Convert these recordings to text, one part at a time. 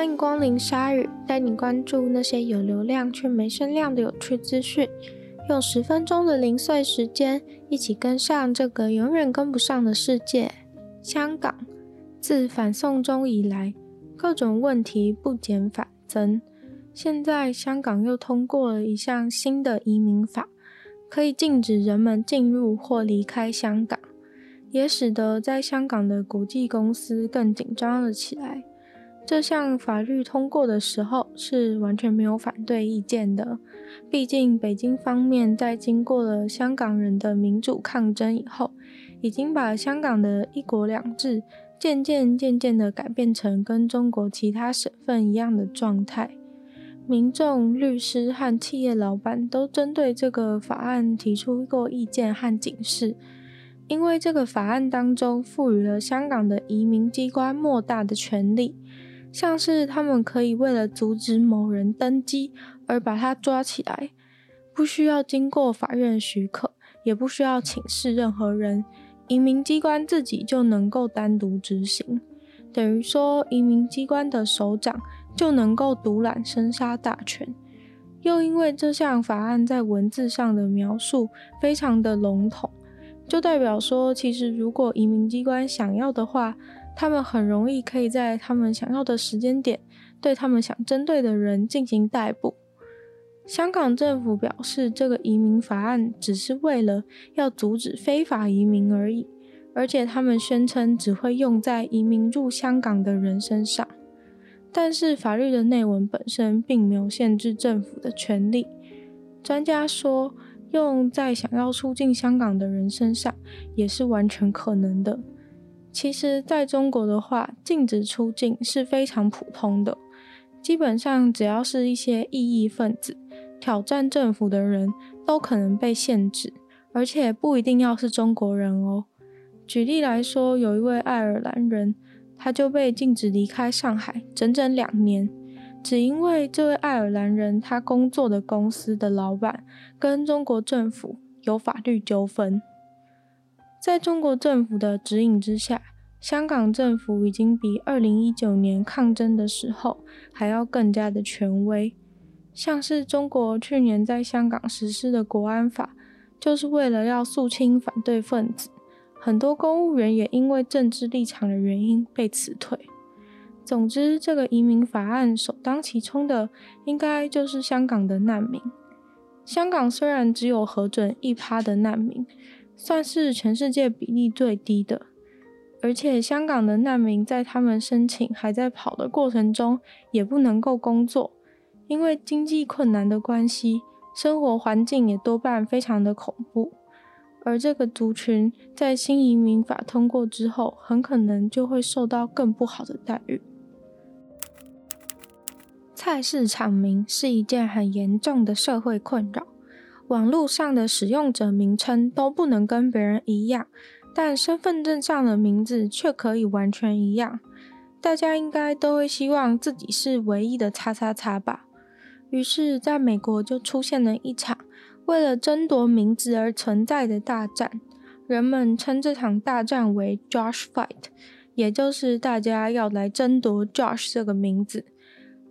欢迎光临鲨鱼，带你关注那些有流量却没声量的有趣资讯。用十分钟的零碎时间，一起跟上这个永远跟不上的世界。香港自反送中以来，各种问题不减反增。现在香港又通过了一项新的移民法，可以禁止人们进入或离开香港，也使得在香港的国际公司更紧张了起来。这项法律通过的时候是完全没有反对意见的，毕竟北京方面在经过了香港人的民主抗争以后，已经把香港的一国两制渐渐渐渐的改变成跟中国其他省份一样的状态。民众、律师和企业老板都针对这个法案提出过意见和警示，因为这个法案当中赋予了香港的移民机关莫大的权力。像是他们可以为了阻止某人登机而把他抓起来，不需要经过法院许可，也不需要请示任何人，移民机关自己就能够单独执行。等于说，移民机关的首长就能够独揽生杀大权。又因为这项法案在文字上的描述非常的笼统，就代表说，其实如果移民机关想要的话，他们很容易可以在他们想要的时间点，对他们想针对的人进行逮捕。香港政府表示，这个移民法案只是为了要阻止非法移民而已，而且他们宣称只会用在移民入香港的人身上。但是法律的内文本身并没有限制政府的权利。专家说，用在想要出境香港的人身上也是完全可能的。其实，在中国的话，禁止出境是非常普通的。基本上，只要是一些异议分子、挑战政府的人，都可能被限制，而且不一定要是中国人哦。举例来说，有一位爱尔兰人，他就被禁止离开上海整整两年，只因为这位爱尔兰人他工作的公司的老板跟中国政府有法律纠纷。在中国政府的指引之下，香港政府已经比二零一九年抗争的时候还要更加的权威。像是中国去年在香港实施的国安法，就是为了要肃清反对分子，很多公务员也因为政治立场的原因被辞退。总之，这个移民法案首当其冲的，应该就是香港的难民。香港虽然只有核准一趴的难民。算是全世界比例最低的，而且香港的难民在他们申请还在跑的过程中，也不能够工作，因为经济困难的关系，生活环境也多半非常的恐怖。而这个族群在新移民法通过之后，很可能就会受到更不好的待遇。菜市场名是一件很严重的社会困扰。网络上的使用者名称都不能跟别人一样，但身份证上的名字却可以完全一样。大家应该都会希望自己是唯一的叉叉叉吧？于是，在美国就出现了一场为了争夺名字而存在的大战。人们称这场大战为 Josh Fight，也就是大家要来争夺 Josh 这个名字。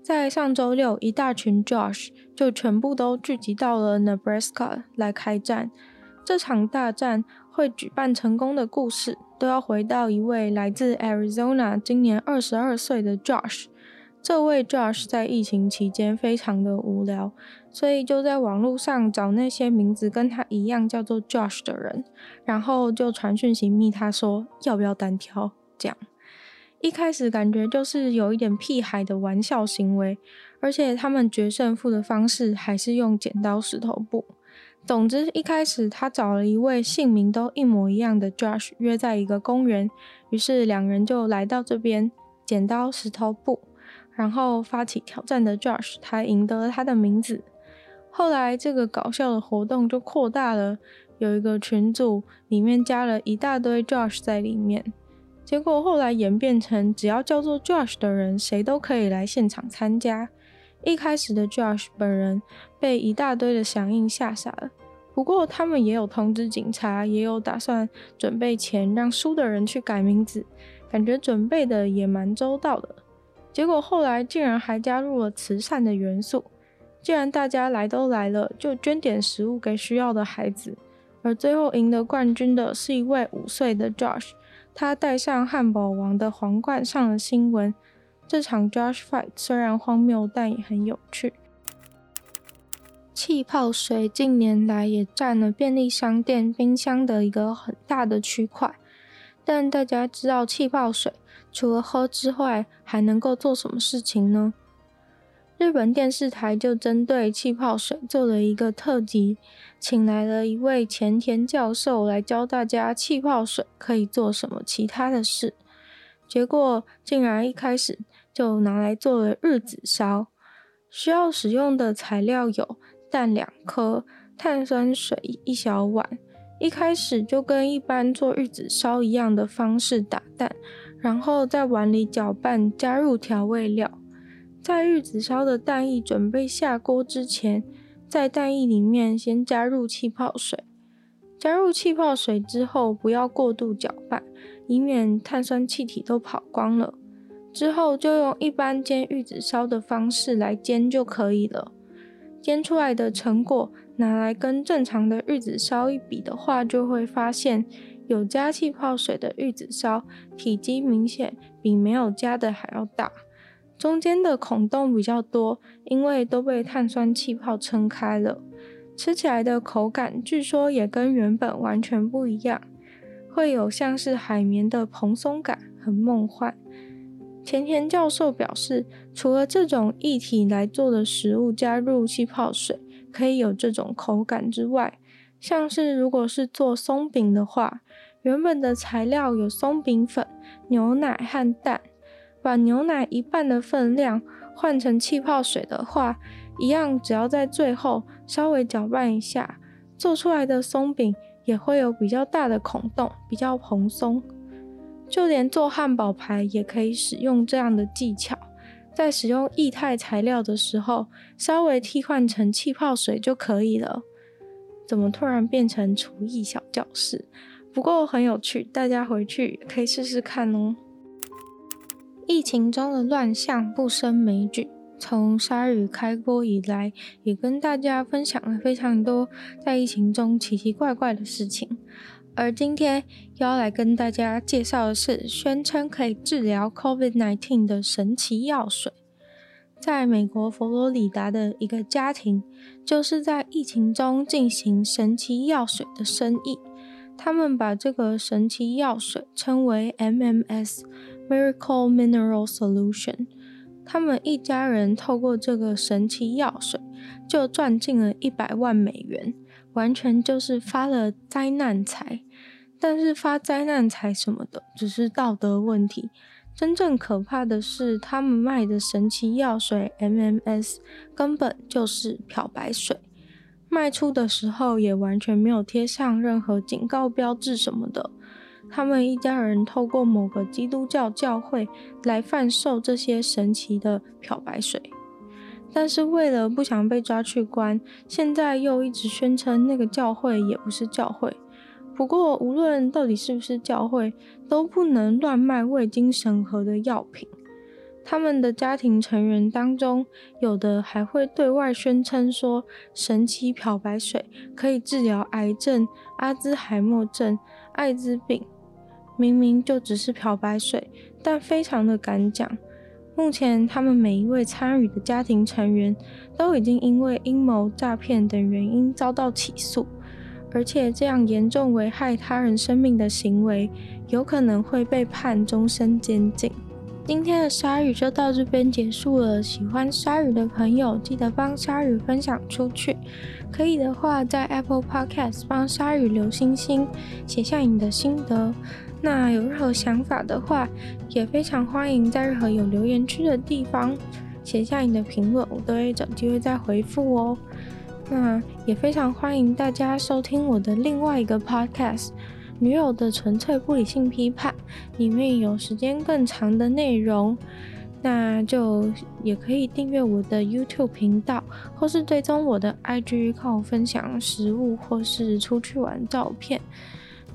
在上周六，一大群 Josh 就全部都聚集到了 Nebraska 来开战。这场大战会举办成功的故事，都要回到一位来自 Arizona、今年二十二岁的 Josh。这位 Josh 在疫情期间非常的无聊，所以就在网络上找那些名字跟他一样叫做 Josh 的人，然后就传讯息密他说要不要单挑，这样。一开始感觉就是有一点屁孩的玩笑行为，而且他们决胜负的方式还是用剪刀石头布。总之，一开始他找了一位姓名都一模一样的 Josh 约在一个公园，于是两人就来到这边剪刀石头布，然后发起挑战的 Josh 他赢得了他的名字。后来这个搞笑的活动就扩大了，有一个群组里面加了一大堆 Josh 在里面。结果后来演变成，只要叫做 Josh 的人，谁都可以来现场参加。一开始的 Josh 本人被一大堆的响应吓傻了，不过他们也有通知警察，也有打算准备钱让输的人去改名字，感觉准备的也蛮周到的。结果后来竟然还加入了慈善的元素。既然大家来都来了，就捐点食物给需要的孩子。而最后赢得冠军的是一位五岁的 Josh，他戴上汉堡王的皇冠上了新闻。这场 Josh Fight 虽然荒谬，但也很有趣。气泡水近年来也占了便利商店冰箱的一个很大的区块。但大家知道气泡水除了喝之外，还能够做什么事情呢？日本电视台就针对气泡水做了一个特辑，请来了一位前田教授来教大家气泡水可以做什么其他的事。结果竟然一开始就拿来做了日子烧，需要使用的材料有蛋两颗、碳酸水一小碗。一开始就跟一般做日子烧一样的方式打蛋，然后在碗里搅拌，加入调味料。在玉子烧的蛋液准备下锅之前，在蛋液里面先加入气泡水。加入气泡水之后，不要过度搅拌，以免碳酸气体都跑光了。之后就用一般煎玉子烧的方式来煎就可以了。煎出来的成果拿来跟正常的玉子烧一比的话，就会发现有加气泡水的玉子烧体积明显比没有加的还要大。中间的孔洞比较多，因为都被碳酸气泡撑开了。吃起来的口感据说也跟原本完全不一样，会有像是海绵的蓬松感，很梦幻。前田教授表示，除了这种液体来做的食物加入气泡水可以有这种口感之外，像是如果是做松饼的话，原本的材料有松饼粉、牛奶和蛋。把牛奶一半的分量换成气泡水的话，一样只要在最后稍微搅拌一下，做出来的松饼也会有比较大的孔洞，比较蓬松。就连做汉堡排也可以使用这样的技巧，在使用液态材料的时候，稍微替换成气泡水就可以了。怎么突然变成厨艺小教室？不过很有趣，大家回去可以试试看哦。疫情中的乱象不胜枚举，从鲨鱼开播以来，也跟大家分享了非常多在疫情中奇奇怪怪的事情。而今天要来跟大家介绍的是，宣称可以治疗 COVID-19 的神奇药水。在美国佛罗里达的一个家庭，就是在疫情中进行神奇药水的生意。他们把这个神奇药水称为 MMS。Miracle Mineral Solution，他们一家人透过这个神奇药水就赚进了一百万美元，完全就是发了灾难财。但是发灾难财什么的只是道德问题，真正可怕的是他们卖的神奇药水 MMS 根本就是漂白水，卖出的时候也完全没有贴上任何警告标志什么的。他们一家人透过某个基督教教会来贩售这些神奇的漂白水，但是为了不想被抓去关，现在又一直宣称那个教会也不是教会。不过无论到底是不是教会，都不能乱卖未经审核的药品。他们的家庭成员当中，有的还会对外宣称说，神奇漂白水可以治疗癌症、阿兹海默症、艾滋病。明明就只是漂白水，但非常的敢讲。目前，他们每一位参与的家庭成员都已经因为阴谋、诈骗等原因遭到起诉，而且这样严重危害他人生命的行为，有可能会被判终身监禁。今天的鲨鱼就到这边结束了。喜欢鲨鱼的朋友，记得帮鲨鱼分享出去。可以的话，在 Apple Podcast 帮鲨鱼留星星，写下你的心得。那有任何想法的话，也非常欢迎在任何有留言区的地方写下你的评论，我都会找机会再回复哦。那也非常欢迎大家收听我的另外一个 podcast《女友的纯粹不理性批判》，里面有时间更长的内容。那就也可以订阅我的 YouTube 频道，或是追踪我的 IG，看我分享食物或是出去玩照片。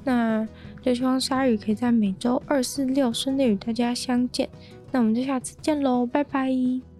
那就希望鲨鱼可以在每周二、四、六顺利与大家相见。那我们就下次见喽，拜拜。